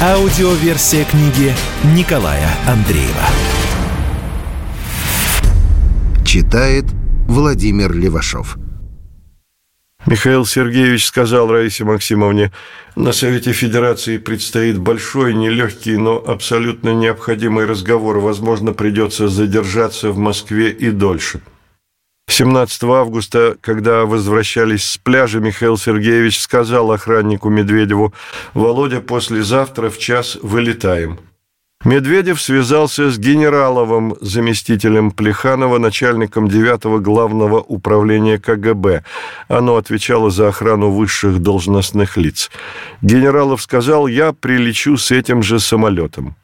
Аудиоверсия книги Николая Андреева. Читает Владимир Левашов. Михаил Сергеевич сказал Раисе Максимовне, на Совете Федерации предстоит большой, нелегкий, но абсолютно необходимый разговор. Возможно, придется задержаться в Москве и дольше. 17 августа, когда возвращались с пляжа, Михаил Сергеевич сказал охраннику Медведеву, «Володя, послезавтра в час вылетаем». Медведев связался с Генераловым, заместителем Плеханова, начальником 9 главного управления КГБ. Оно отвечало за охрану высших должностных лиц. Генералов сказал, я прилечу с этим же самолетом.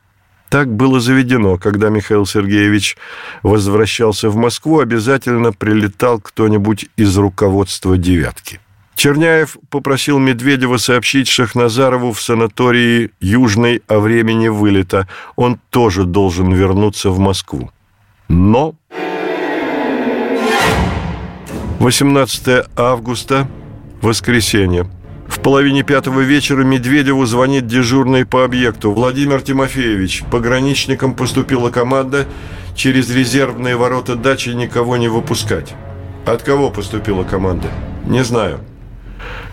Так было заведено, когда Михаил Сергеевич возвращался в Москву, обязательно прилетал кто-нибудь из руководства «девятки». Черняев попросил Медведева сообщить Шахназарову в санатории Южной о времени вылета. Он тоже должен вернуться в Москву. Но 18 августа, воскресенье. В половине пятого вечера Медведеву звонит дежурный по объекту. Владимир Тимофеевич, пограничникам поступила команда через резервные ворота дачи никого не выпускать. От кого поступила команда? Не знаю.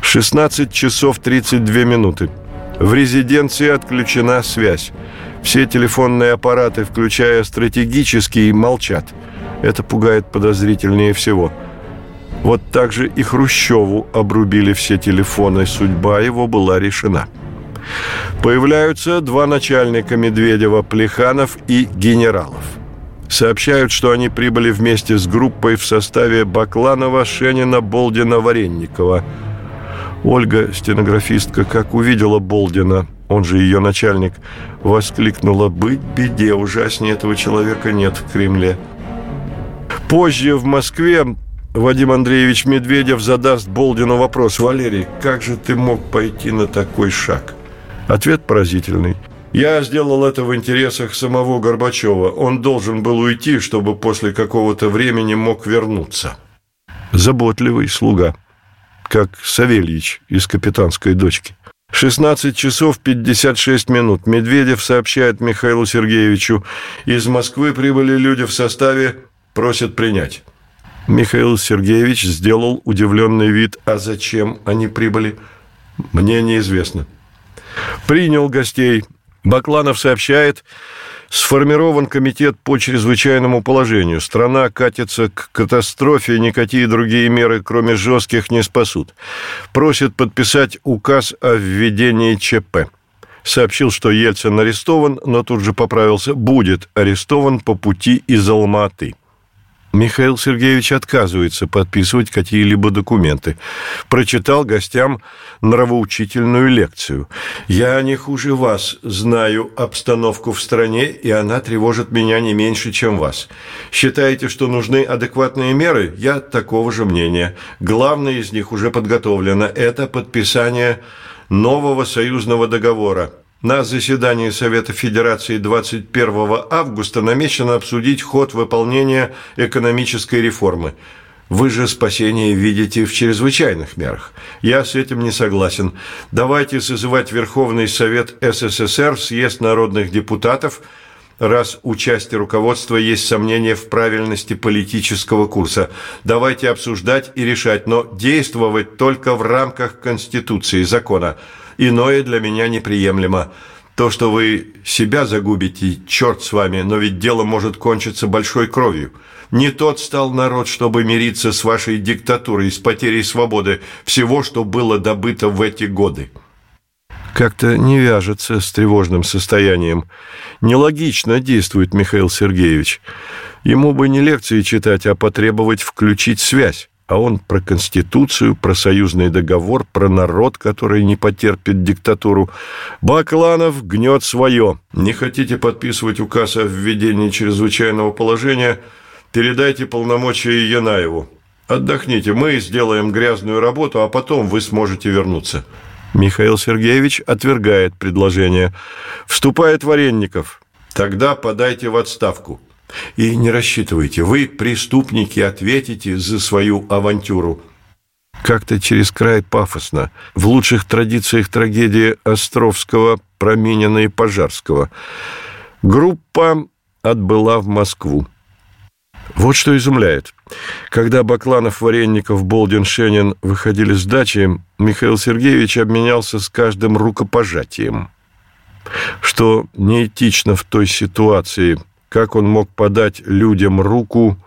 16 часов 32 минуты. В резиденции отключена связь. Все телефонные аппараты, включая стратегические, молчат. Это пугает подозрительнее всего – вот так же и Хрущеву обрубили все телефоны. Судьба его была решена. Появляются два начальника Медведева, Плеханов и Генералов. Сообщают, что они прибыли вместе с группой в составе Бакланова, Шенина, Болдина, Варенникова. Ольга, стенографистка, как увидела Болдина, он же ее начальник, воскликнула «Быть беде, ужаснее этого человека нет в Кремле». Позже в Москве Вадим Андреевич Медведев задаст Болдину вопрос. «Валерий, как же ты мог пойти на такой шаг?» Ответ поразительный. «Я сделал это в интересах самого Горбачева. Он должен был уйти, чтобы после какого-то времени мог вернуться». Заботливый слуга, как Савельич из «Капитанской дочки». 16 часов 56 минут. Медведев сообщает Михаилу Сергеевичу. Из Москвы прибыли люди в составе, просят принять. Михаил Сергеевич сделал удивленный вид. А зачем они прибыли? Мне неизвестно. Принял гостей. Бакланов сообщает, сформирован комитет по чрезвычайному положению. Страна катится к катастрофе, никакие другие меры, кроме жестких, не спасут. Просит подписать указ о введении ЧП. Сообщил, что Ельцин арестован, но тут же поправился, будет арестован по пути из Алматы. Михаил Сергеевич отказывается подписывать какие-либо документы. Прочитал гостям нравоучительную лекцию. «Я не хуже вас знаю обстановку в стране, и она тревожит меня не меньше, чем вас. Считаете, что нужны адекватные меры? Я такого же мнения. Главное из них уже подготовлено. Это подписание нового союзного договора. На заседании Совета Федерации 21 августа намечено обсудить ход выполнения экономической реформы. Вы же спасение видите в чрезвычайных мерах. Я с этим не согласен. Давайте созывать Верховный Совет СССР, съезд народных депутатов, раз у части руководства есть сомнения в правильности политического курса. Давайте обсуждать и решать, но действовать только в рамках Конституции, закона – Иное для меня неприемлемо. То, что вы себя загубите, черт с вами, но ведь дело может кончиться большой кровью. Не тот стал народ, чтобы мириться с вашей диктатурой, с потерей свободы, всего, что было добыто в эти годы. Как-то не вяжется с тревожным состоянием. Нелогично действует Михаил Сергеевич. Ему бы не лекции читать, а потребовать включить связь. А он про Конституцию, про союзный договор, про народ, который не потерпит диктатуру. Бакланов гнет свое. Не хотите подписывать указ о введении чрезвычайного положения, передайте полномочия Янаеву. Отдохните, мы сделаем грязную работу, а потом вы сможете вернуться. Михаил Сергеевич отвергает предложение. Вступает Варенников. Тогда подайте в отставку. И не рассчитывайте, вы, преступники, ответите за свою авантюру. Как-то через край пафосно, в лучших традициях трагедии Островского, Променина и Пожарского. Группа отбыла в Москву. Вот что изумляет. Когда Бакланов, Варенников, Болдин, Шенин выходили с дачи, Михаил Сергеевич обменялся с каждым рукопожатием. Что неэтично в той ситуации – как он мог подать людям руку,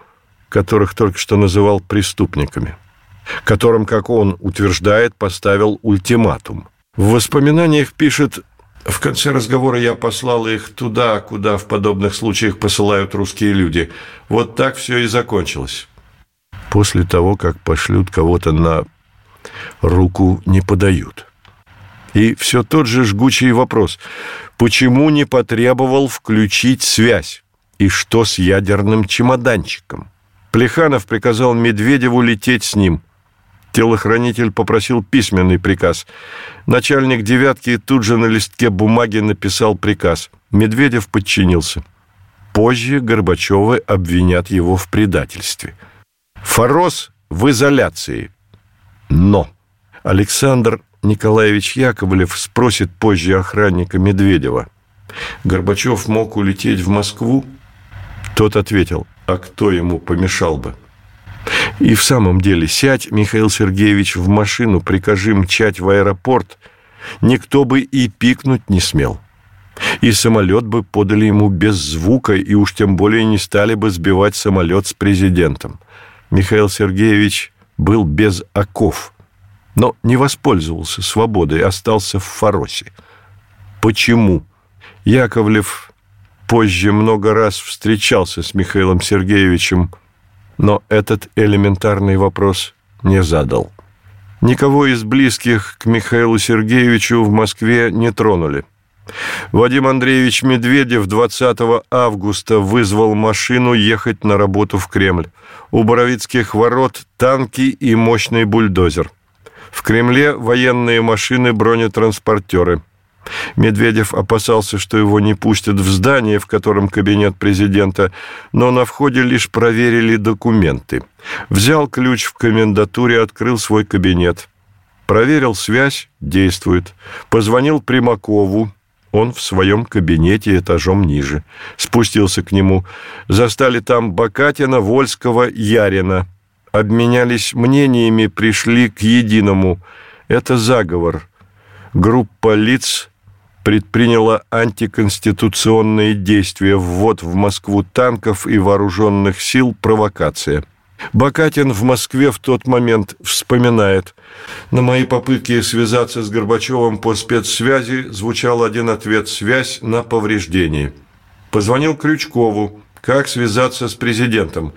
которых только что называл преступниками, которым, как он утверждает, поставил ультиматум. В воспоминаниях пишет в конце разговора я послал их туда, куда в подобных случаях посылают русские люди. Вот так все и закончилось. После того, как пошлют кого-то на руку, не подают. И все тот же жгучий вопрос. Почему не потребовал включить связь? И что с ядерным чемоданчиком? Плеханов приказал Медведеву лететь с ним. Телохранитель попросил письменный приказ. Начальник «девятки» тут же на листке бумаги написал приказ. Медведев подчинился. Позже Горбачевы обвинят его в предательстве. Форос в изоляции. Но Александр Николаевич Яковлев спросит позже охранника Медведева. Горбачев мог улететь в Москву тот ответил, а кто ему помешал бы? И в самом деле, сядь, Михаил Сергеевич, в машину, прикажи мчать в аэропорт, никто бы и пикнуть не смел. И самолет бы подали ему без звука, и уж тем более не стали бы сбивать самолет с президентом. Михаил Сергеевич был без оков, но не воспользовался свободой, остался в Фаросе. Почему? Яковлев позже много раз встречался с Михаилом Сергеевичем, но этот элементарный вопрос не задал. Никого из близких к Михаилу Сергеевичу в Москве не тронули. Вадим Андреевич Медведев 20 августа вызвал машину ехать на работу в Кремль. У Боровицких ворот танки и мощный бульдозер. В Кремле военные машины, бронетранспортеры – Медведев опасался, что его не пустят в здание, в котором кабинет президента, но на входе лишь проверили документы. Взял ключ в комендатуре, открыл свой кабинет. Проверил связь, действует. Позвонил Примакову, он в своем кабинете этажом ниже. Спустился к нему. Застали там Бакатина, Вольского, Ярина. Обменялись мнениями, пришли к единому. Это заговор. Группа лиц предприняла антиконституционные действия, ввод в Москву танков и вооруженных сил, провокация. Бакатин в Москве в тот момент вспоминает. На мои попытки связаться с Горбачевым по спецсвязи звучал один ответ «связь на повреждении». Позвонил Крючкову. Как связаться с президентом?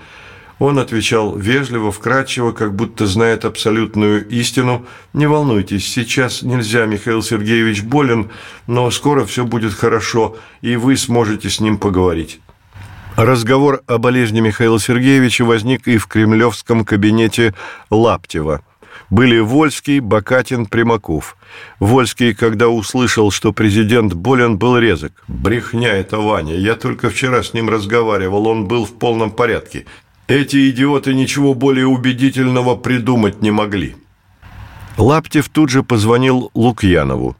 Он отвечал вежливо, вкрадчиво, как будто знает абсолютную истину. «Не волнуйтесь, сейчас нельзя, Михаил Сергеевич болен, но скоро все будет хорошо, и вы сможете с ним поговорить». Разговор о болезни Михаила Сергеевича возник и в кремлевском кабинете Лаптева. Были Вольский, Бакатин, Примаков. Вольский, когда услышал, что президент болен, был резок. «Брехня это Ваня. Я только вчера с ним разговаривал. Он был в полном порядке. Эти идиоты ничего более убедительного придумать не могли. Лаптев тут же позвонил Лукьянову.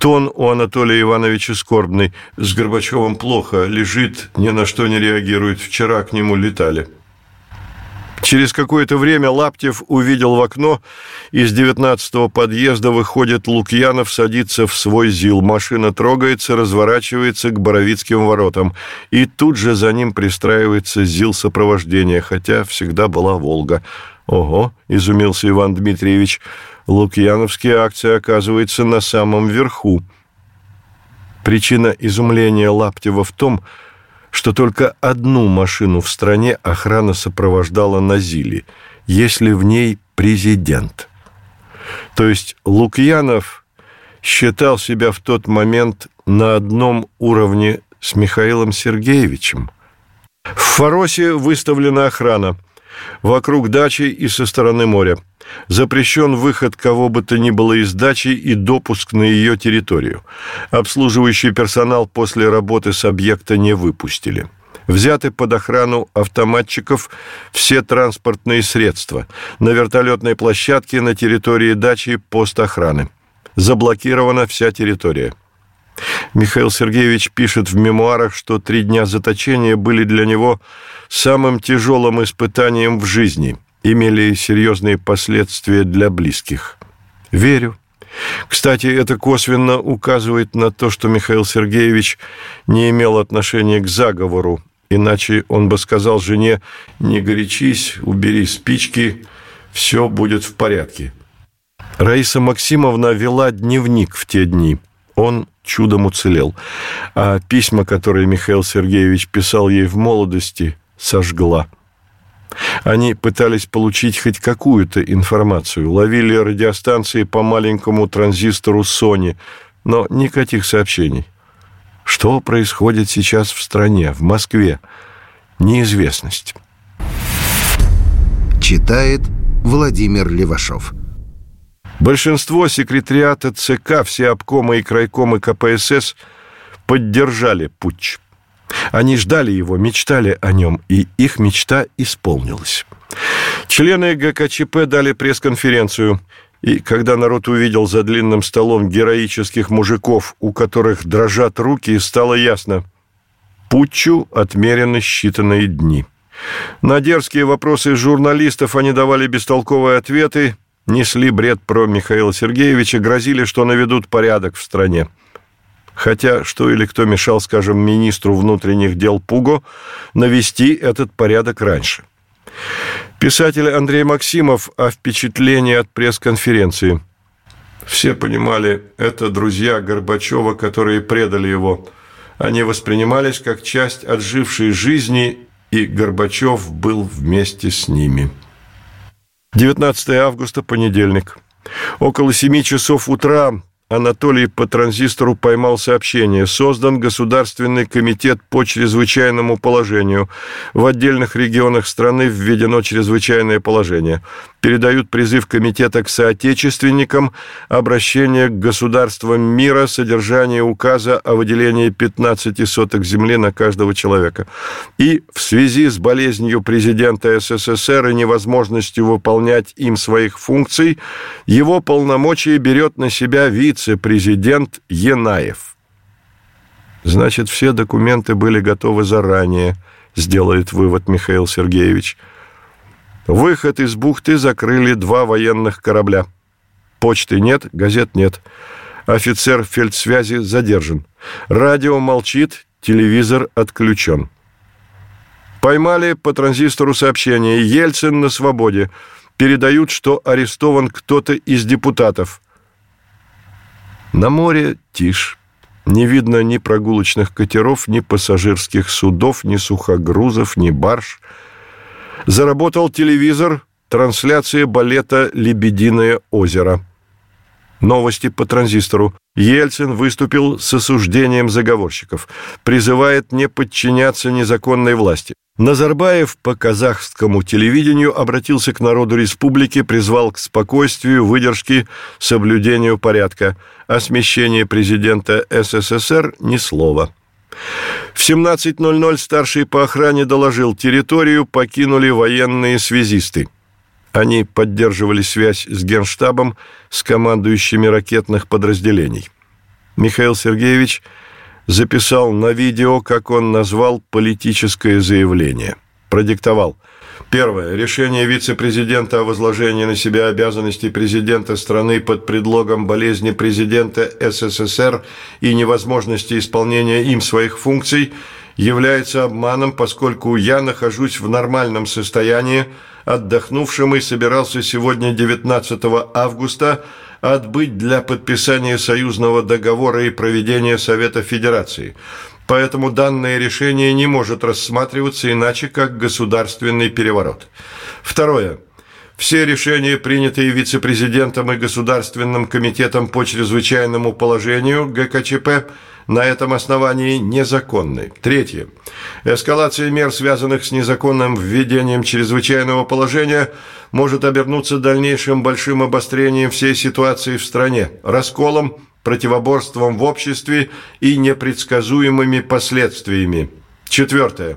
Тон у Анатолия Ивановича скорбный. С Горбачевым плохо, лежит, ни на что не реагирует. Вчера к нему летали. Через какое-то время Лаптев увидел в окно, из девятнадцатого подъезда выходит Лукьянов, садится в свой ЗИЛ. Машина трогается, разворачивается к Боровицким воротам. И тут же за ним пристраивается ЗИЛ сопровождения, хотя всегда была «Волга». «Ого!» – изумился Иван Дмитриевич. «Лукьяновские акции, оказывается, на самом верху». Причина изумления Лаптева в том, что что только одну машину в стране охрана сопровождала на Зиле. если в ней президент. То есть Лукьянов считал себя в тот момент на одном уровне с Михаилом Сергеевичем. В Фаросе выставлена охрана вокруг дачи и со стороны моря. Запрещен выход кого бы то ни было из дачи и допуск на ее территорию. Обслуживающий персонал после работы с объекта не выпустили. Взяты под охрану автоматчиков все транспортные средства. На вертолетной площадке на территории дачи пост охраны. Заблокирована вся территория. Михаил Сергеевич пишет в мемуарах, что три дня заточения были для него самым тяжелым испытанием в жизни, имели серьезные последствия для близких. Верю. Кстати, это косвенно указывает на то, что Михаил Сергеевич не имел отношения к заговору, иначе он бы сказал жене «Не горячись, убери спички, все будет в порядке». Раиса Максимовна вела дневник в те дни. Он чудом уцелел. А письма, которые Михаил Сергеевич писал ей в молодости, сожгла. Они пытались получить хоть какую-то информацию, ловили радиостанции по маленькому транзистору Sony, но никаких сообщений. Что происходит сейчас в стране, в Москве? Неизвестность. Читает Владимир Левашов. Большинство секретариата ЦК, все обкомы и крайкомы КПСС поддержали путч. Они ждали его, мечтали о нем, и их мечта исполнилась. Члены ГКЧП дали пресс-конференцию, и когда народ увидел за длинным столом героических мужиков, у которых дрожат руки, стало ясно – путчу отмерены считанные дни. На дерзкие вопросы журналистов они давали бестолковые ответы, несли бред про Михаила Сергеевича, грозили, что наведут порядок в стране. Хотя что или кто мешал, скажем, министру внутренних дел Пуго навести этот порядок раньше. Писатель Андрей Максимов о впечатлении от пресс-конференции. Все понимали, это друзья Горбачева, которые предали его. Они воспринимались как часть отжившей жизни, и Горбачев был вместе с ними. 19 августа, понедельник. Около 7 часов утра Анатолий по транзистору поймал сообщение. Создан Государственный комитет по чрезвычайному положению. В отдельных регионах страны введено чрезвычайное положение. Передают призыв комитета к соотечественникам, обращение к государствам мира, содержание указа о выделении 15 соток земли на каждого человека. И в связи с болезнью президента СССР и невозможностью выполнять им своих функций, его полномочия берет на себя вице вице-президент Енаев. Значит, все документы были готовы заранее, сделает вывод Михаил Сергеевич. Выход из бухты закрыли два военных корабля. Почты нет, газет нет. Офицер фельдсвязи задержан. Радио молчит, телевизор отключен. Поймали по транзистору сообщение «Ельцин на свободе». Передают, что арестован кто-то из депутатов. На море тишь. Не видно ни прогулочных катеров, ни пассажирских судов, ни сухогрузов, ни барж. Заработал телевизор, трансляция балета «Лебединое озеро». Новости по транзистору. Ельцин выступил с осуждением заговорщиков. Призывает не подчиняться незаконной власти. Назарбаев по казахскому телевидению обратился к народу республики, призвал к спокойствию, выдержке, соблюдению порядка. О смещении президента СССР ни слова. В 17.00 старший по охране доложил, территорию покинули военные связисты. Они поддерживали связь с Генштабом, с командующими ракетных подразделений. Михаил Сергеевич – записал на видео, как он назвал политическое заявление. Продиктовал. Первое. Решение вице-президента о возложении на себя обязанностей президента страны под предлогом болезни президента СССР и невозможности исполнения им своих функций является обманом, поскольку я нахожусь в нормальном состоянии, отдохнувшим и собирался сегодня 19 августа отбыть для подписания союзного договора и проведения Совета Федерации. Поэтому данное решение не может рассматриваться иначе, как государственный переворот. Второе. Все решения, принятые вице-президентом и Государственным комитетом по чрезвычайному положению ГКЧП, на этом основании незаконны. Третье. Эскалация мер, связанных с незаконным введением чрезвычайного положения, может обернуться дальнейшим большим обострением всей ситуации в стране, расколом, противоборством в обществе и непредсказуемыми последствиями. Четвертое.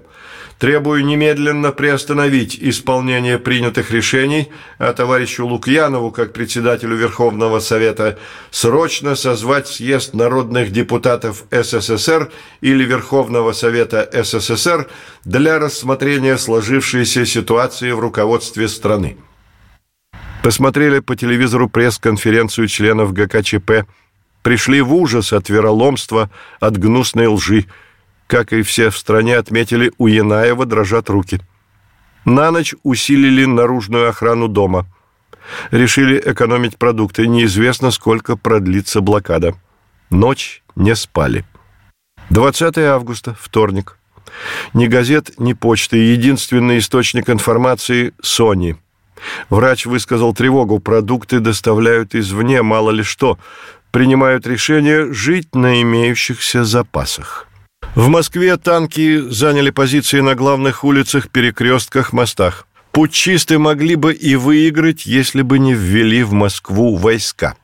Требую немедленно приостановить исполнение принятых решений, а товарищу Лукьянову, как председателю Верховного Совета, срочно созвать съезд народных депутатов СССР или Верховного Совета СССР для рассмотрения сложившейся ситуации в руководстве страны. Посмотрели по телевизору пресс-конференцию членов ГКЧП, пришли в ужас от вероломства, от гнусной лжи, как и все в стране отметили, у Янаева дрожат руки. На ночь усилили наружную охрану дома. Решили экономить продукты. Неизвестно, сколько продлится блокада. Ночь не спали. 20 августа, вторник. Ни газет, ни почты. Единственный источник информации – Sony. Врач высказал тревогу. Продукты доставляют извне, мало ли что. Принимают решение жить на имеющихся запасах. В Москве танки заняли позиции на главных улицах, перекрестках, мостах. Путчисты могли бы и выиграть, если бы не ввели в Москву войска.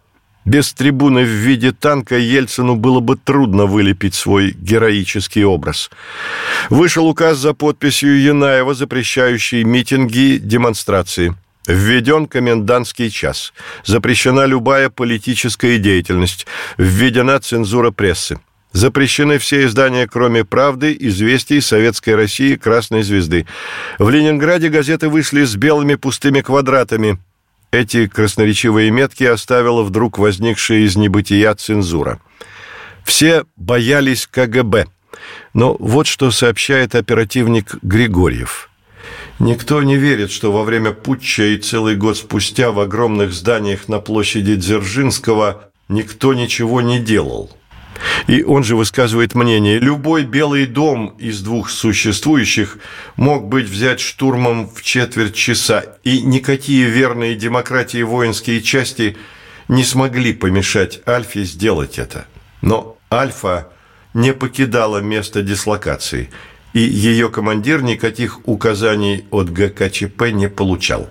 Без трибуны в виде танка Ельцину было бы трудно вылепить свой героический образ. Вышел указ за подписью Янаева, запрещающий митинги, демонстрации. Введен комендантский час. Запрещена любая политическая деятельность. Введена цензура прессы. Запрещены все издания, кроме «Правды», «Известий», «Советской России», «Красной звезды». В Ленинграде газеты вышли с белыми пустыми квадратами. Эти красноречивые метки оставила вдруг возникшая из небытия цензура. Все боялись КГБ. Но вот что сообщает оперативник Григорьев. Никто не верит, что во время путча и целый год спустя в огромных зданиях на площади Дзержинского никто ничего не делал – и он же высказывает мнение, любой белый дом из двух существующих мог быть взять штурмом в четверть часа, и никакие верные демократии воинские части не смогли помешать Альфе сделать это. Но Альфа не покидала место дислокации, и ее командир никаких указаний от ГКЧП не получал.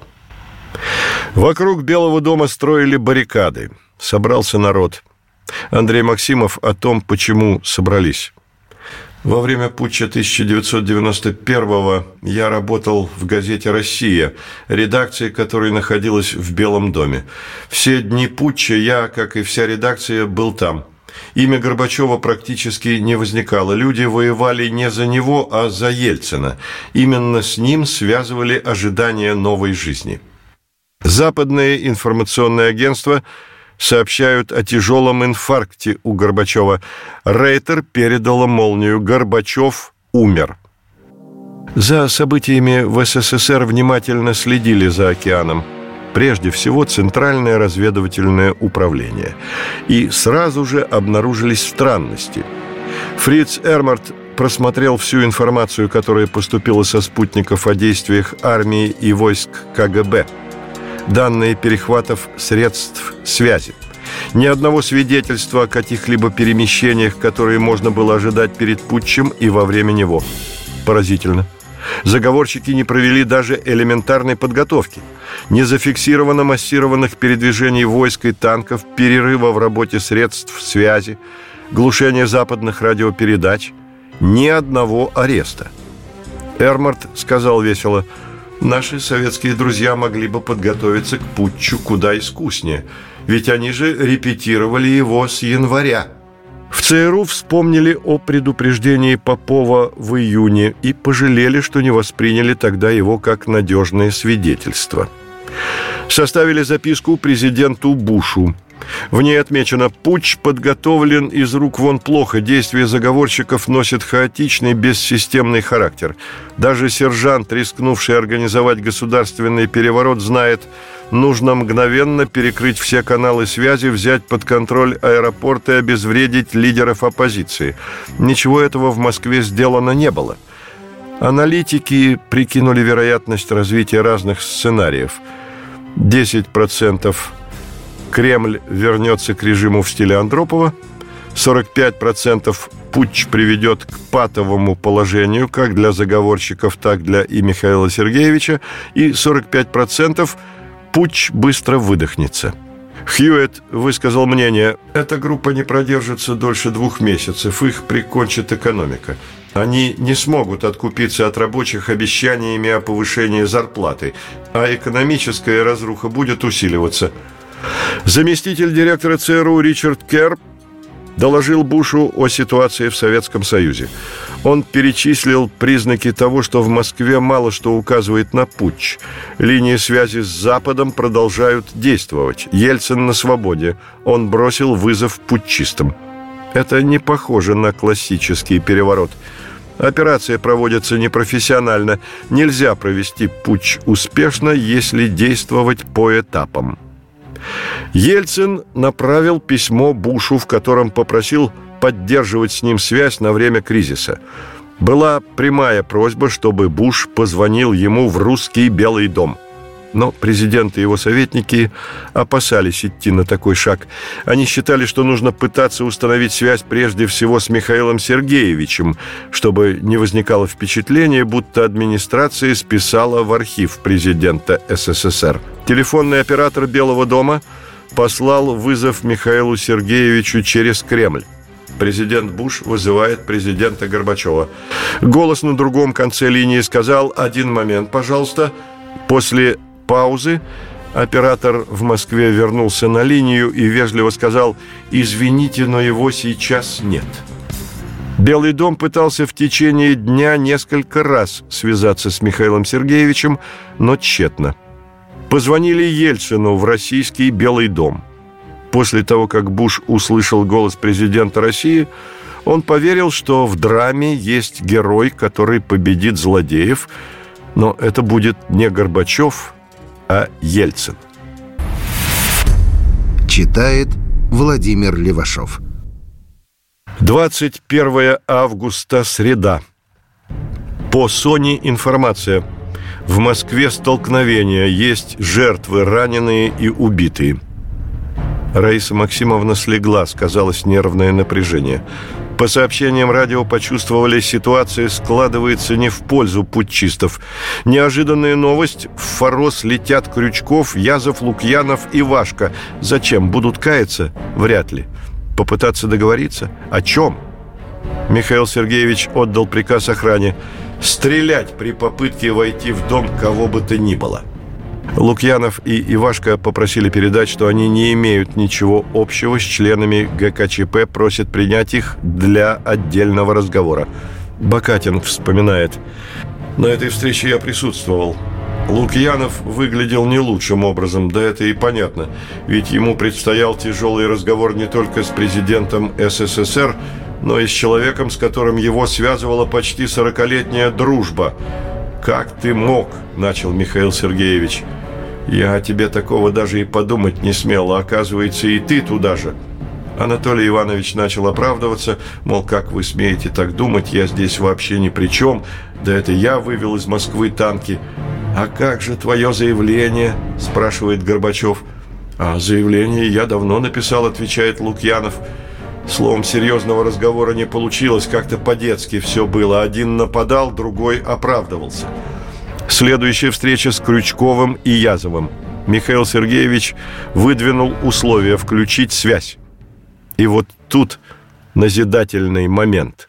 Вокруг Белого дома строили баррикады. Собрался народ – Андрей Максимов о том, почему собрались. Во время путча 1991-го я работал в газете «Россия», редакция которой находилась в Белом доме. Все дни путча я, как и вся редакция, был там. Имя Горбачева практически не возникало. Люди воевали не за него, а за Ельцина. Именно с ним связывали ожидания новой жизни. Западное информационное агентство – сообщают о тяжелом инфаркте у Горбачева. Рейтер передала молнию. Горбачев умер. За событиями в СССР внимательно следили за океаном. Прежде всего, Центральное разведывательное управление. И сразу же обнаружились странности. Фриц Эрмарт просмотрел всю информацию, которая поступила со спутников о действиях армии и войск КГБ – данные перехватов средств связи. Ни одного свидетельства о каких-либо перемещениях, которые можно было ожидать перед путчем и во время него. Поразительно. Заговорщики не провели даже элементарной подготовки. Не зафиксировано массированных передвижений войск и танков, перерыва в работе средств связи, глушения западных радиопередач. Ни одного ареста. Эрмарт сказал весело – Наши советские друзья могли бы подготовиться к путчу куда искуснее, ведь они же репетировали его с января. В ЦРУ вспомнили о предупреждении Попова в июне и пожалели, что не восприняли тогда его как надежное свидетельство. Составили записку президенту Бушу – в ней отмечено «Путч подготовлен из рук вон плохо, действия заговорщиков носят хаотичный, бессистемный характер. Даже сержант, рискнувший организовать государственный переворот, знает, нужно мгновенно перекрыть все каналы связи, взять под контроль аэропорт и обезвредить лидеров оппозиции. Ничего этого в Москве сделано не было». Аналитики прикинули вероятность развития разных сценариев – 10% Кремль вернется к режиму в стиле Андропова, 45% путч приведет к патовому положению как для заговорщиков, так для и Михаила Сергеевича, и 45% путч быстро выдохнется. Хьюетт высказал мнение, эта группа не продержится дольше двух месяцев, их прикончит экономика. Они не смогут откупиться от рабочих обещаниями о повышении зарплаты, а экономическая разруха будет усиливаться. Заместитель директора ЦРУ Ричард Керр доложил Бушу о ситуации в Советском Союзе. Он перечислил признаки того, что в Москве мало что указывает на путч. Линии связи с Западом продолжают действовать. Ельцин на свободе. Он бросил вызов путчистам. Это не похоже на классический переворот. Операция проводится непрофессионально. Нельзя провести путч успешно, если действовать по этапам. Ельцин направил письмо Бушу, в котором попросил поддерживать с ним связь на время кризиса. Была прямая просьба, чтобы Буш позвонил ему в русский Белый дом – но президент и его советники опасались идти на такой шаг. Они считали, что нужно пытаться установить связь прежде всего с Михаилом Сергеевичем, чтобы не возникало впечатление, будто администрация списала в архив президента СССР. Телефонный оператор Белого дома послал вызов Михаилу Сергеевичу через Кремль. Президент Буш вызывает президента Горбачева. Голос на другом конце линии сказал «Один момент, пожалуйста». После паузы оператор в Москве вернулся на линию и вежливо сказал «Извините, но его сейчас нет». Белый дом пытался в течение дня несколько раз связаться с Михаилом Сергеевичем, но тщетно. Позвонили Ельцину в российский Белый дом. После того, как Буш услышал голос президента России, он поверил, что в драме есть герой, который победит злодеев, но это будет не Горбачев, а Ельцин. Читает Владимир Левашов. 21 августа, среда. По Соне информация. В Москве столкновение. Есть жертвы, раненые и убитые. Раиса Максимовна слегла, сказалось нервное напряжение. По сообщениям радио почувствовали, ситуация складывается не в пользу путчистов. Неожиданная новость. В Форос летят Крючков, Язов, Лукьянов и Вашка. Зачем? Будут каяться? Вряд ли. Попытаться договориться? О чем? Михаил Сергеевич отдал приказ охране стрелять при попытке войти в дом кого бы то ни было. Лукьянов и Ивашка попросили передать, что они не имеют ничего общего с членами ГКЧП, просят принять их для отдельного разговора. Бакатин вспоминает. На этой встрече я присутствовал. Лукьянов выглядел не лучшим образом, да это и понятно, ведь ему предстоял тяжелый разговор не только с президентом СССР, но и с человеком, с которым его связывала почти сорокалетняя дружба. «Как ты мог?» – начал Михаил Сергеевич – я о тебе такого даже и подумать не смел, а оказывается, и ты туда же. Анатолий Иванович начал оправдываться, мол, как вы смеете так думать, я здесь вообще ни при чем, да это я вывел из Москвы танки. «А как же твое заявление?» – спрашивает Горбачев. «А заявление я давно написал», – отвечает Лукьянов. Словом, серьезного разговора не получилось, как-то по-детски все было. Один нападал, другой оправдывался. Следующая встреча с Крючковым и Язовым. Михаил Сергеевич выдвинул условия включить связь. И вот тут назидательный момент.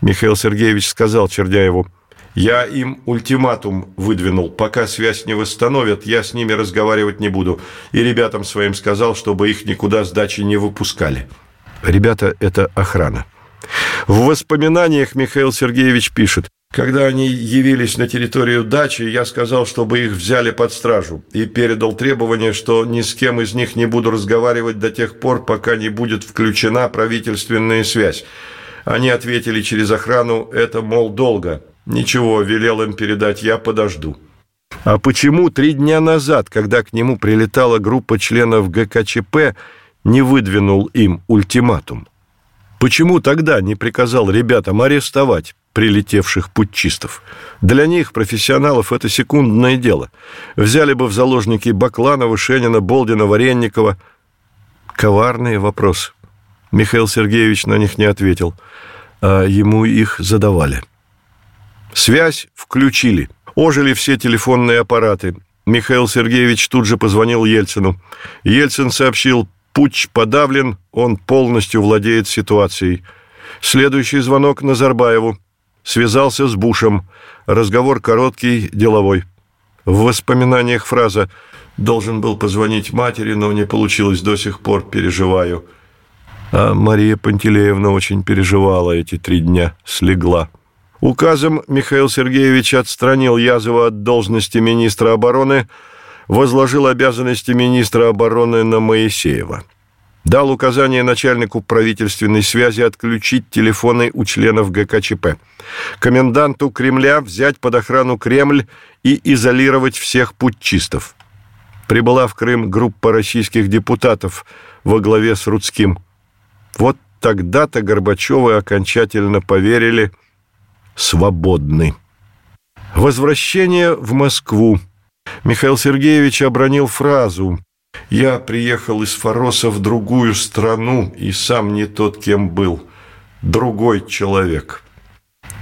Михаил Сергеевич сказал Черняеву, «Я им ультиматум выдвинул. Пока связь не восстановят, я с ними разговаривать не буду. И ребятам своим сказал, чтобы их никуда с дачи не выпускали». Ребята – это охрана. В воспоминаниях Михаил Сергеевич пишет, когда они явились на территорию дачи, я сказал, чтобы их взяли под стражу и передал требование, что ни с кем из них не буду разговаривать до тех пор, пока не будет включена правительственная связь. Они ответили через охрану, это, мол, долго. Ничего, велел им передать, я подожду. А почему три дня назад, когда к нему прилетала группа членов ГКЧП, не выдвинул им ультиматум? Почему тогда не приказал ребятам арестовать, прилетевших путчистов. Для них, профессионалов, это секундное дело. Взяли бы в заложники Бакланова, Шенина, Болдина, Варенникова. Коварные вопросы. Михаил Сергеевич на них не ответил, а ему их задавали. Связь включили. Ожили все телефонные аппараты. Михаил Сергеевич тут же позвонил Ельцину. Ельцин сообщил, путч подавлен, он полностью владеет ситуацией. Следующий звонок Назарбаеву. Связался с Бушем. Разговор короткий, деловой. В воспоминаниях фраза «Должен был позвонить матери, но не получилось, до сих пор переживаю». А Мария Пантелеевна очень переживала эти три дня, слегла. Указом Михаил Сергеевич отстранил Язова от должности министра обороны, возложил обязанности министра обороны на Моисеева. Дал указание начальнику правительственной связи отключить телефоны у членов ГКЧП. Коменданту Кремля взять под охрану Кремль и изолировать всех путчистов. Прибыла в Крым группа российских депутатов во главе с Рудским. Вот тогда-то Горбачевы окончательно поверили – свободны. Возвращение в Москву. Михаил Сергеевич обронил фразу «Я приехал из Фароса в другую страну и сам не тот, кем был. Другой человек».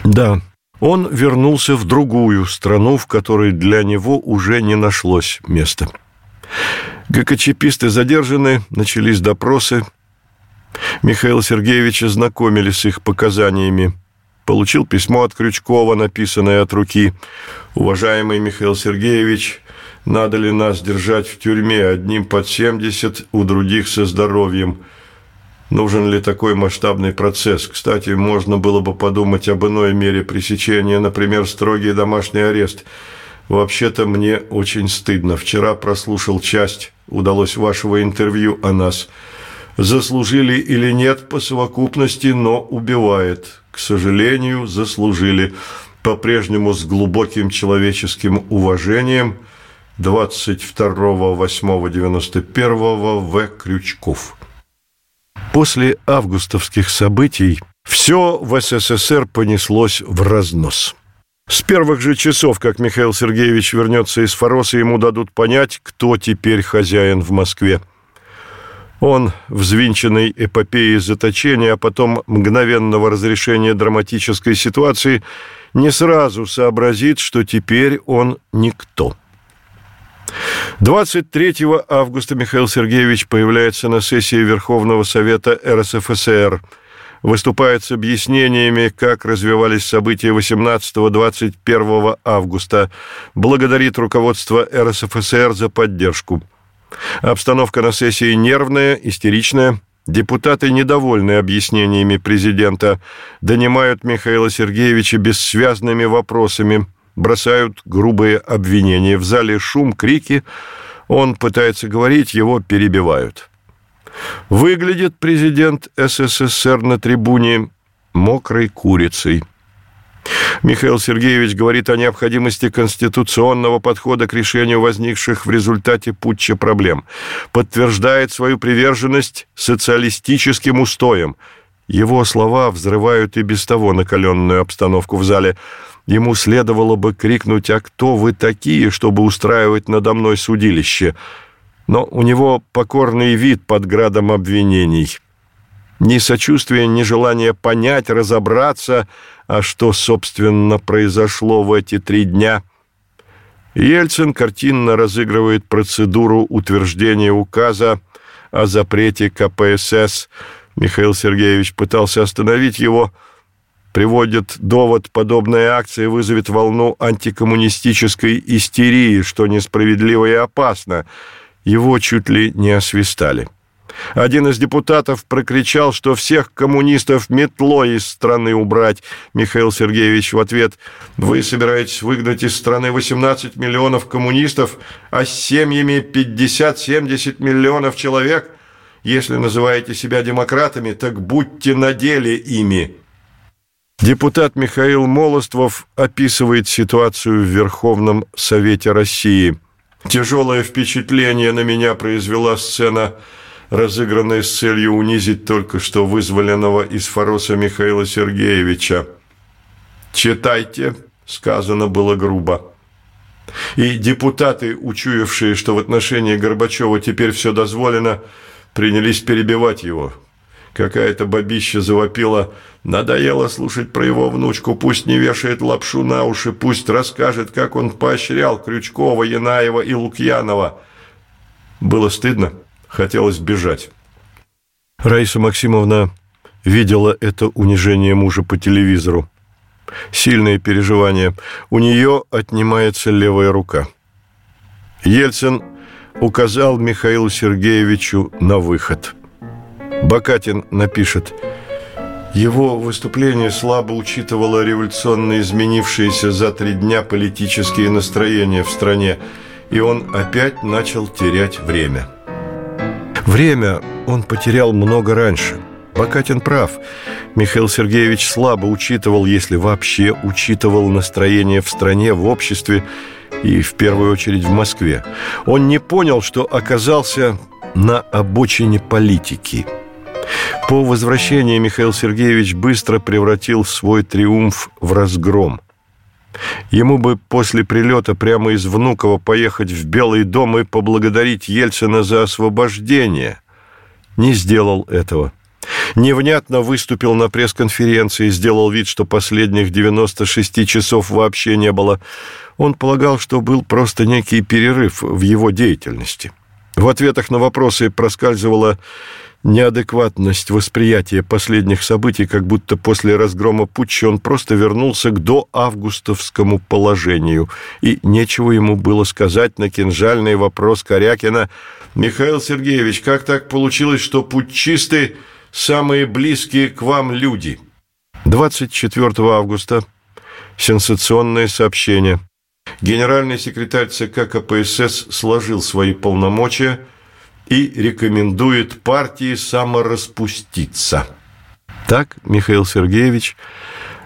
Да, он вернулся в другую страну, в которой для него уже не нашлось места. ГКЧПисты задержаны, начались допросы. Михаил Сергеевич ознакомили с их показаниями – Получил письмо от Крючкова, написанное от руки. «Уважаемый Михаил Сергеевич, надо ли нас держать в тюрьме, одним под 70, у других со здоровьем? Нужен ли такой масштабный процесс? Кстати, можно было бы подумать об иной мере пресечения, например, строгий домашний арест. Вообще-то мне очень стыдно. Вчера прослушал часть, удалось вашего интервью о нас. Заслужили или нет по совокупности, но убивает к сожалению, заслужили. По-прежнему с глубоким человеческим уважением 22.08.91 В. Крючков. После августовских событий все в СССР понеслось в разнос. С первых же часов, как Михаил Сергеевич вернется из Фороса, ему дадут понять, кто теперь хозяин в Москве – он, взвинченный эпопеей заточения, а потом мгновенного разрешения драматической ситуации, не сразу сообразит, что теперь он никто. 23 августа Михаил Сергеевич появляется на сессии Верховного Совета РСФСР, выступает с объяснениями, как развивались события 18-21 августа, благодарит руководство РСФСР за поддержку – Обстановка на сессии нервная, истеричная. Депутаты, недовольные объяснениями президента, донимают Михаила Сергеевича бессвязными вопросами, бросают грубые обвинения. В зале шум, крики. Он пытается говорить, его перебивают. Выглядит президент СССР на трибуне мокрой курицей – Михаил Сергеевич говорит о необходимости конституционного подхода к решению возникших в результате путча проблем. Подтверждает свою приверженность социалистическим устоям. Его слова взрывают и без того накаленную обстановку в зале. Ему следовало бы крикнуть «А кто вы такие, чтобы устраивать надо мной судилище?» Но у него покорный вид под градом обвинений. Ни сочувствия, ни желания понять, разобраться – а что, собственно, произошло в эти три дня? Ельцин картинно разыгрывает процедуру утверждения указа о запрете КПСС. Михаил Сергеевич пытался остановить его, приводит довод, подобная акция вызовет волну антикоммунистической истерии, что несправедливо и опасно. Его чуть ли не освистали. Один из депутатов прокричал, что всех коммунистов метлой из страны убрать. Михаил Сергеевич в ответ, вы собираетесь выгнать из страны 18 миллионов коммунистов, а с семьями 50-70 миллионов человек? Если называете себя демократами, так будьте на деле ими. Депутат Михаил Молоствов описывает ситуацию в Верховном Совете России. Тяжелое впечатление на меня произвела сцена разыгранной с целью унизить только что вызволенного из Фороса Михаила Сергеевича. «Читайте», – сказано было грубо. И депутаты, учуявшие, что в отношении Горбачева теперь все дозволено, принялись перебивать его. Какая-то бабища завопила «Надоело слушать про его внучку, пусть не вешает лапшу на уши, пусть расскажет, как он поощрял Крючкова, Янаева и Лукьянова». Было стыдно, хотелось бежать. Раиса Максимовна видела это унижение мужа по телевизору. Сильные переживания. У нее отнимается левая рука. Ельцин указал Михаилу Сергеевичу на выход. Бакатин напишет его выступление слабо учитывало революционно изменившиеся за три дня политические настроения в стране, и он опять начал терять время. Время он потерял много раньше – Бакатин прав. Михаил Сергеевич слабо учитывал, если вообще учитывал настроение в стране, в обществе и в первую очередь в Москве. Он не понял, что оказался на обочине политики. По возвращении Михаил Сергеевич быстро превратил свой триумф в разгром. Ему бы после прилета прямо из Внуково поехать в Белый дом и поблагодарить Ельцина за освобождение. Не сделал этого невнятно выступил на пресс-конференции, сделал вид, что последних 96 часов вообще не было. Он полагал, что был просто некий перерыв в его деятельности. В ответах на вопросы проскальзывала неадекватность восприятия последних событий, как будто после разгрома путча он просто вернулся к доавгустовскому положению, и нечего ему было сказать на кинжальный вопрос Корякина «Михаил Сергеевич, как так получилось, что путчисты самые близкие к вам люди. 24 августа. Сенсационное сообщение. Генеральный секретарь ЦК КПСС сложил свои полномочия и рекомендует партии самораспуститься. Так Михаил Сергеевич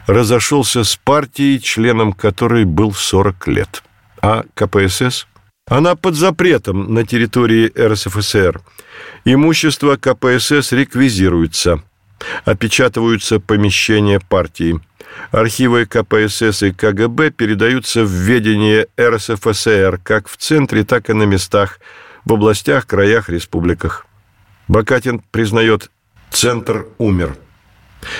разошелся с партией, членом которой был 40 лет. А КПСС? Она под запретом на территории РСФСР – Имущество КПСС реквизируется. Опечатываются помещения партии. Архивы КПСС и КГБ передаются в ведение РСФСР как в центре, так и на местах, в областях, краях, республиках. Бакатин признает, центр умер.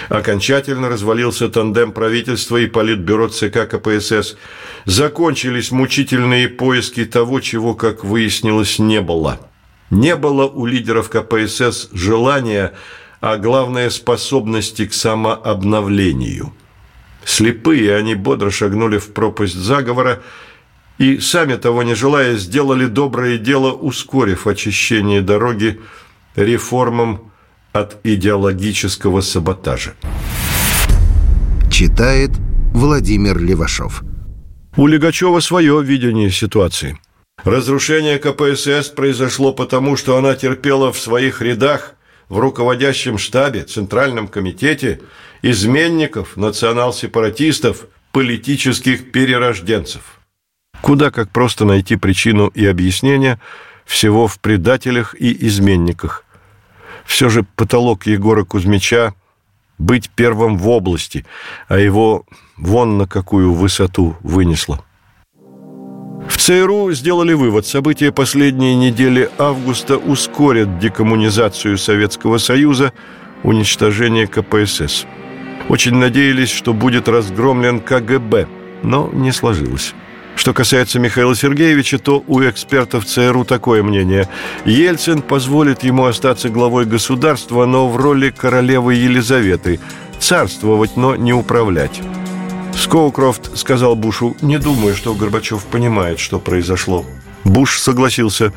Окончательно развалился тандем правительства и политбюро ЦК КПСС. Закончились мучительные поиски того, чего, как выяснилось, не было – не было у лидеров КПСС желания, а главное способности к самообновлению. Слепые они бодро шагнули в пропасть заговора и, сами того не желая, сделали доброе дело, ускорив очищение дороги реформам от идеологического саботажа. Читает Владимир Левашов. У Легачева свое видение ситуации – Разрушение КПСС произошло потому, что она терпела в своих рядах, в руководящем штабе, Центральном комитете, изменников, национал-сепаратистов, политических перерожденцев. Куда как просто найти причину и объяснение всего в предателях и изменниках. Все же потолок Егора Кузьмича быть первым в области, а его вон на какую высоту вынесло. В ЦРУ сделали вывод, события последней недели августа ускорят декоммунизацию Советского Союза, уничтожение КПСС. Очень надеялись, что будет разгромлен КГБ, но не сложилось. Что касается Михаила Сергеевича, то у экспертов ЦРУ такое мнение. Ельцин позволит ему остаться главой государства, но в роли королевы Елизаветы. Царствовать, но не управлять. Скоукрофт сказал Бушу, не думаю, что Горбачев понимает, что произошло. Буш согласился.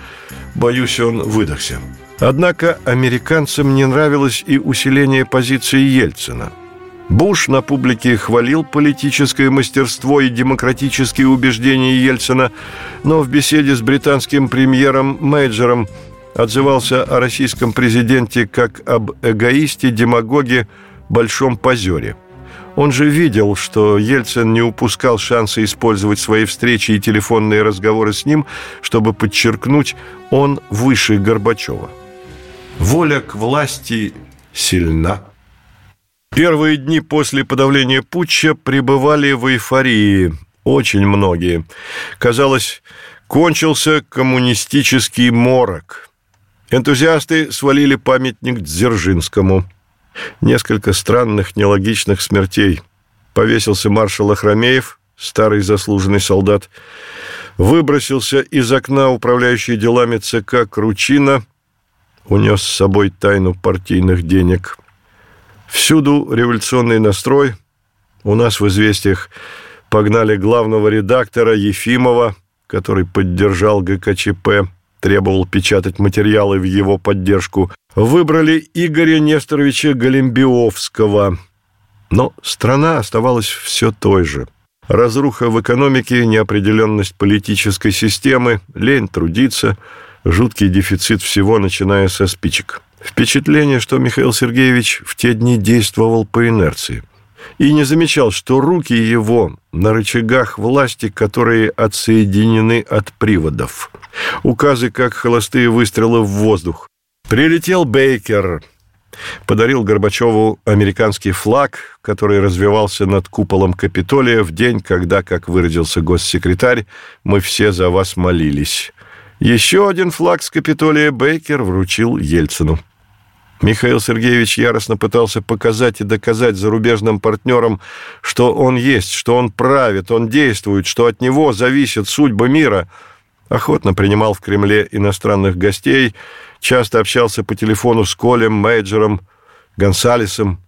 Боюсь, он выдохся. Однако американцам не нравилось и усиление позиции Ельцина. Буш на публике хвалил политическое мастерство и демократические убеждения Ельцина, но в беседе с британским премьером Мейджером отзывался о российском президенте как об эгоисте, демагоге, большом позере – он же видел, что Ельцин не упускал шанса использовать свои встречи и телефонные разговоры с ним, чтобы подчеркнуть, он выше Горбачева. Воля к власти сильна. Первые дни после подавления путча пребывали в эйфории. Очень многие. Казалось, кончился коммунистический морок. Энтузиасты свалили памятник Дзержинскому. Несколько странных, нелогичных смертей. Повесился маршал Ахрамеев, старый заслуженный солдат. Выбросился из окна управляющий делами ЦК Кручина. Унес с собой тайну партийных денег – Всюду революционный настрой. У нас в «Известиях» погнали главного редактора Ефимова, который поддержал ГКЧП, требовал печатать материалы в его поддержку. Выбрали Игоря Несторовича Галимбиовского. Но страна оставалась все той же. Разруха в экономике, неопределенность политической системы, лень трудиться, жуткий дефицит всего, начиная со спичек – Впечатление, что Михаил Сергеевич в те дни действовал по инерции и не замечал, что руки его на рычагах власти, которые отсоединены от приводов. Указы, как холостые выстрелы в воздух. Прилетел Бейкер, подарил Горбачеву американский флаг, который развивался над куполом Капитолия в день, когда, как выразился госсекретарь, мы все за вас молились. Еще один флаг с Капитолия Бейкер вручил Ельцину. Михаил Сергеевич яростно пытался показать и доказать зарубежным партнерам, что он есть, что он правит, он действует, что от него зависит судьба мира. Охотно принимал в Кремле иностранных гостей, часто общался по телефону с Колем, Мейджером, Гонсалесом.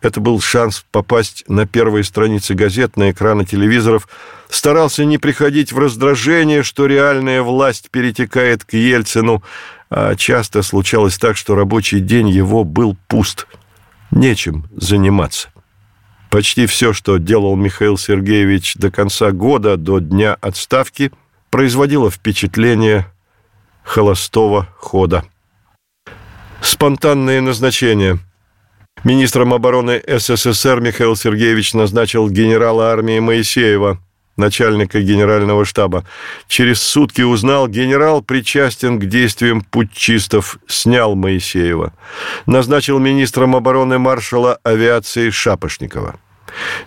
Это был шанс попасть на первые страницы газет, на экраны телевизоров. Старался не приходить в раздражение, что реальная власть перетекает к Ельцину – часто случалось так, что рабочий день его был пуст, нечем заниматься. Почти все, что делал Михаил Сергеевич до конца года, до дня отставки, производило впечатление холостого хода. Спонтанные назначения. Министром обороны СССР Михаил Сергеевич назначил генерала армии Моисеева – начальника генерального штаба. Через сутки узнал, генерал причастен к действиям путчистов, снял Моисеева. Назначил министром обороны маршала авиации Шапошникова.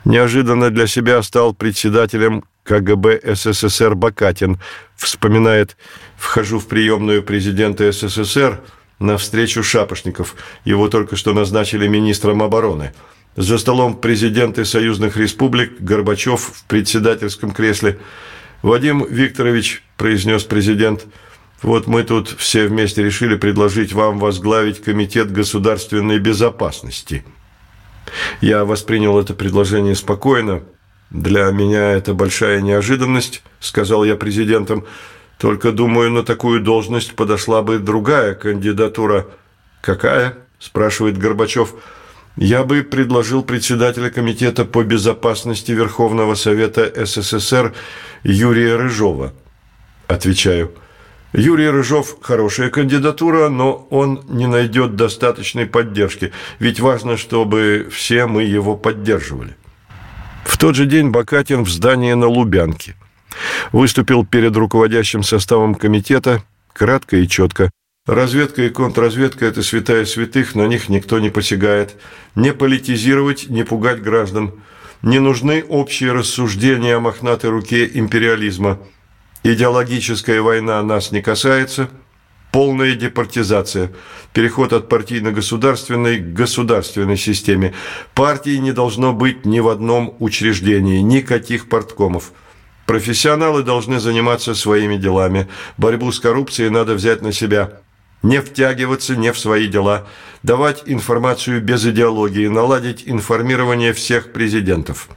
Неожиданно для себя стал председателем КГБ СССР Бакатин. Вспоминает, вхожу в приемную президента СССР на встречу Шапошников. Его только что назначили министром обороны – за столом президенты союзных республик, Горбачев в председательском кресле. «Вадим Викторович», – произнес президент, – «вот мы тут все вместе решили предложить вам возглавить Комитет государственной безопасности». Я воспринял это предложение спокойно. «Для меня это большая неожиданность», – сказал я президентам. «Только, думаю, на такую должность подошла бы другая кандидатура». «Какая?» – спрашивает Горбачев. Я бы предложил председателя Комитета по безопасности Верховного Совета СССР Юрия Рыжова. Отвечаю. Юрий Рыжов – хорошая кандидатура, но он не найдет достаточной поддержки, ведь важно, чтобы все мы его поддерживали. В тот же день Бакатин в здании на Лубянке. Выступил перед руководящим составом комитета кратко и четко – Разведка и контрразведка – это святая святых, на них никто не посягает. Не политизировать, не пугать граждан. Не нужны общие рассуждения о мохнатой руке империализма. Идеологическая война нас не касается. Полная департизация. Переход от партийно-государственной к государственной системе. Партии не должно быть ни в одном учреждении, никаких порткомов. Профессионалы должны заниматься своими делами. Борьбу с коррупцией надо взять на себя – не втягиваться не в свои дела, давать информацию без идеологии, наладить информирование всех президентов.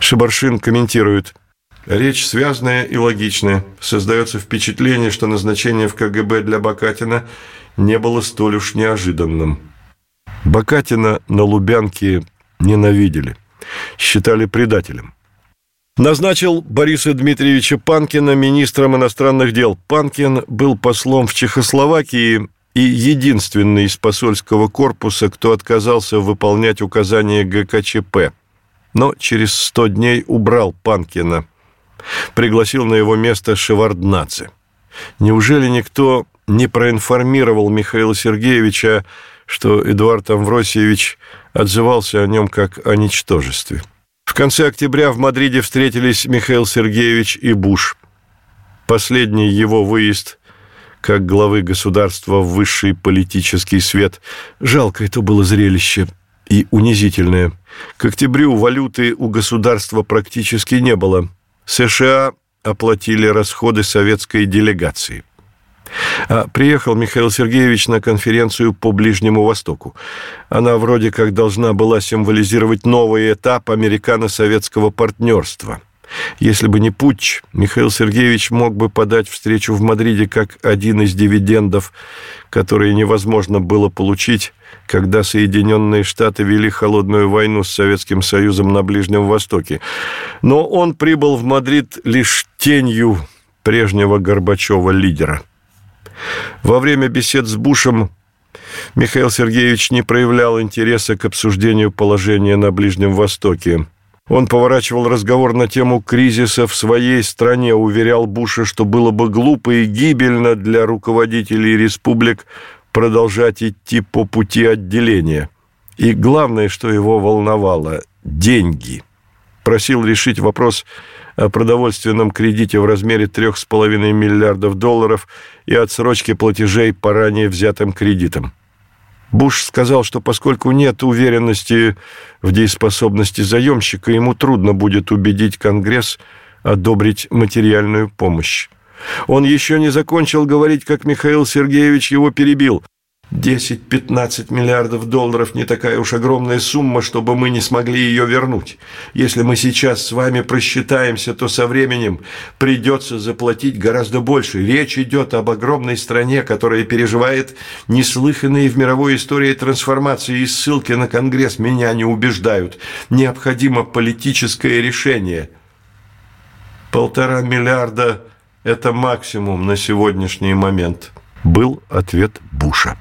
Шибаршин комментирует. Речь связанная и логичная. Создается впечатление, что назначение в КГБ для Бакатина не было столь уж неожиданным. Бакатина на Лубянке ненавидели, считали предателем. Назначил Бориса Дмитриевича Панкина министром иностранных дел. Панкин был послом в Чехословакии и единственный из посольского корпуса, кто отказался выполнять указания ГКЧП. Но через сто дней убрал Панкина. Пригласил на его место Шеварднаце. Неужели никто не проинформировал Михаила Сергеевича, что Эдуард Амвросиевич отзывался о нем как о ничтожестве. В конце октября в Мадриде встретились Михаил Сергеевич и Буш. Последний его выезд как главы государства в высший политический свет. Жалко это было зрелище и унизительное. К октябрю валюты у государства практически не было. США оплатили расходы советской делегации. А приехал Михаил Сергеевич на конференцию по Ближнему Востоку. Она вроде как должна была символизировать новый этап американо-советского партнерства – если бы не путч, Михаил Сергеевич мог бы подать встречу в Мадриде как один из дивидендов, которые невозможно было получить, когда Соединенные Штаты вели холодную войну с Советским Союзом на Ближнем Востоке. Но он прибыл в Мадрид лишь тенью прежнего Горбачева лидера. Во время бесед с Бушем Михаил Сергеевич не проявлял интереса к обсуждению положения на Ближнем Востоке. Он поворачивал разговор на тему кризиса в своей стране, уверял Буша, что было бы глупо и гибельно для руководителей республик продолжать идти по пути отделения. И главное, что его волновало – деньги. Просил решить вопрос продовольственном кредите в размере 3,5 миллиардов долларов и отсрочке платежей по ранее взятым кредитам. Буш сказал, что поскольку нет уверенности в дееспособности заемщика, ему трудно будет убедить Конгресс одобрить материальную помощь. Он еще не закончил говорить, как Михаил Сергеевич его перебил. 10-15 миллиардов долларов не такая уж огромная сумма, чтобы мы не смогли ее вернуть. Если мы сейчас с вами просчитаемся, то со временем придется заплатить гораздо больше. Речь идет об огромной стране, которая переживает неслыханные в мировой истории трансформации, и ссылки на Конгресс меня не убеждают. Необходимо политическое решение. Полтора миллиарда – это максимум на сегодняшний момент, был ответ Буша.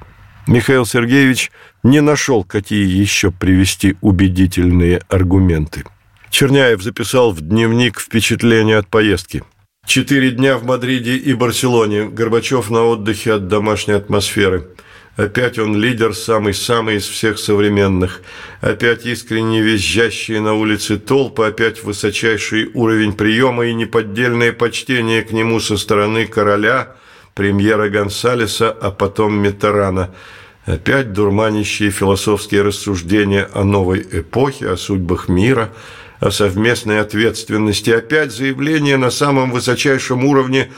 Михаил Сергеевич не нашел, какие еще привести убедительные аргументы. Черняев записал в дневник впечатления от поездки. Четыре дня в Мадриде и Барселоне. Горбачев на отдыхе от домашней атмосферы. Опять он лидер, самый-самый из всех современных. Опять искренне визжащие на улице толпы, опять высочайший уровень приема и неподдельное почтение к нему со стороны короля – премьера Гонсалеса, а потом Митерана. Опять дурманящие философские рассуждения о новой эпохе, о судьбах мира, о совместной ответственности. Опять заявление на самом высочайшем уровне,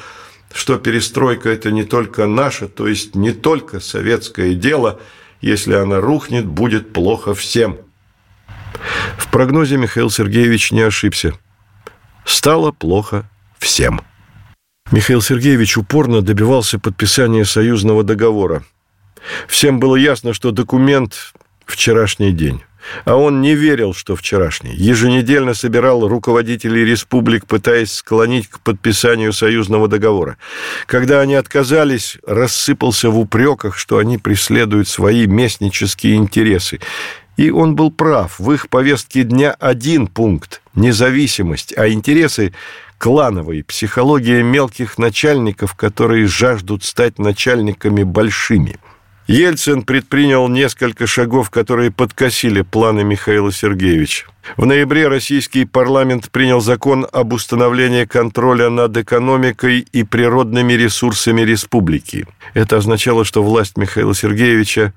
что перестройка – это не только наша, то есть не только советское дело. Если она рухнет, будет плохо всем. В прогнозе Михаил Сергеевич не ошибся. Стало плохо всем. Михаил Сергеевич упорно добивался подписания союзного договора. Всем было ясно, что документ – вчерашний день. А он не верил, что вчерашний. Еженедельно собирал руководителей республик, пытаясь склонить к подписанию союзного договора. Когда они отказались, рассыпался в упреках, что они преследуют свои местнические интересы. И он был прав. В их повестке дня один пункт – независимость, а интересы клановой, психология мелких начальников, которые жаждут стать начальниками большими. Ельцин предпринял несколько шагов, которые подкосили планы Михаила Сергеевича. В ноябре российский парламент принял закон об установлении контроля над экономикой и природными ресурсами республики. Это означало, что власть Михаила Сергеевича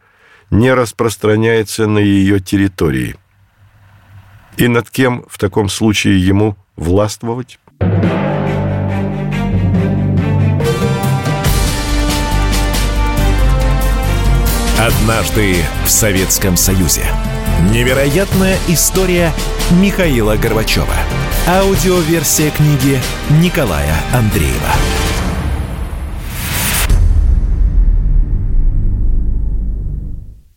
не распространяется на ее территории. И над кем в таком случае ему властвовать? Однажды в Советском Союзе. Невероятная история Михаила Горбачева. Аудиоверсия книги Николая Андреева.